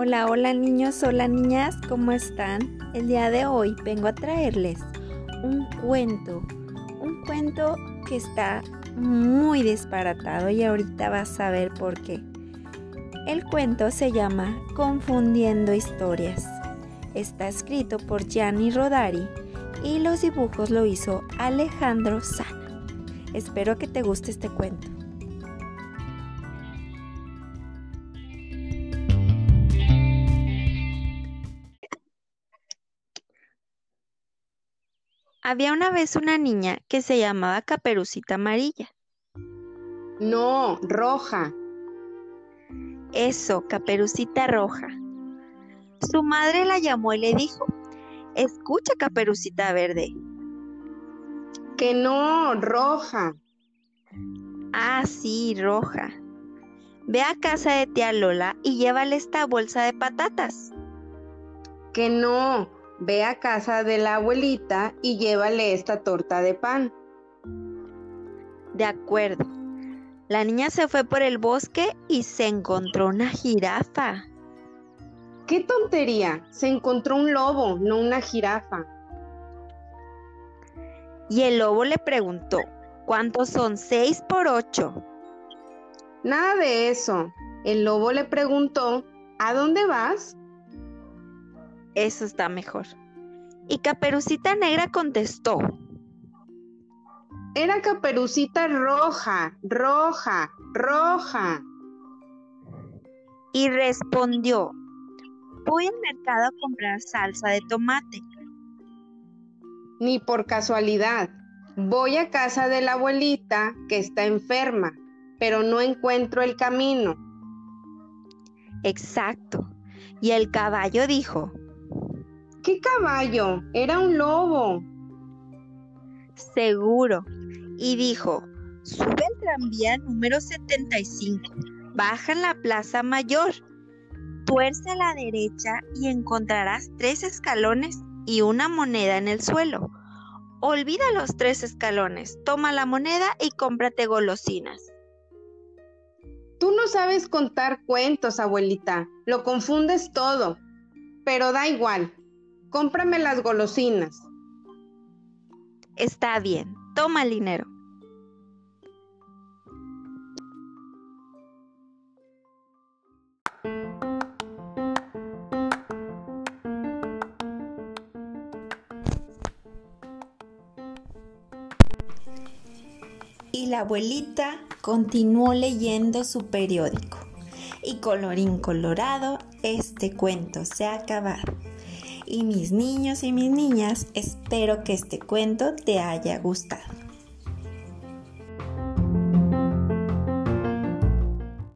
Hola, hola niños, hola niñas, ¿cómo están? El día de hoy vengo a traerles un cuento, un cuento que está muy disparatado y ahorita vas a ver por qué. El cuento se llama Confundiendo historias. Está escrito por Gianni Rodari y los dibujos lo hizo Alejandro Sana. Espero que te guste este cuento. Había una vez una niña que se llamaba Caperucita Amarilla. No, roja. Eso, Caperucita Roja. Su madre la llamó y le dijo, escucha, Caperucita Verde. Que no, roja. Ah, sí, roja. Ve a casa de tía Lola y llévale esta bolsa de patatas. Que no, Ve a casa de la abuelita y llévale esta torta de pan. De acuerdo. La niña se fue por el bosque y se encontró una jirafa. ¡Qué tontería! Se encontró un lobo, no una jirafa. Y el lobo le preguntó, ¿cuántos son seis por ocho? Nada de eso. El lobo le preguntó, ¿a dónde vas? Eso está mejor. Y Caperucita Negra contestó. Era Caperucita Roja, roja, roja. Y respondió, voy al mercado a comprar salsa de tomate. Ni por casualidad. Voy a casa de la abuelita que está enferma, pero no encuentro el camino. Exacto. Y el caballo dijo, ¿Qué caballo? Era un lobo. Seguro. Y dijo, sube el tranvía número 75, baja en la Plaza Mayor, tuerce a la derecha y encontrarás tres escalones y una moneda en el suelo. Olvida los tres escalones, toma la moneda y cómprate golosinas. Tú no sabes contar cuentos, abuelita. Lo confundes todo. Pero da igual. Cómprame las golosinas. Está bien, toma el dinero. Y la abuelita continuó leyendo su periódico. Y colorín colorado, este cuento se ha acabado. Y mis niños y mis niñas, espero que este cuento te haya gustado.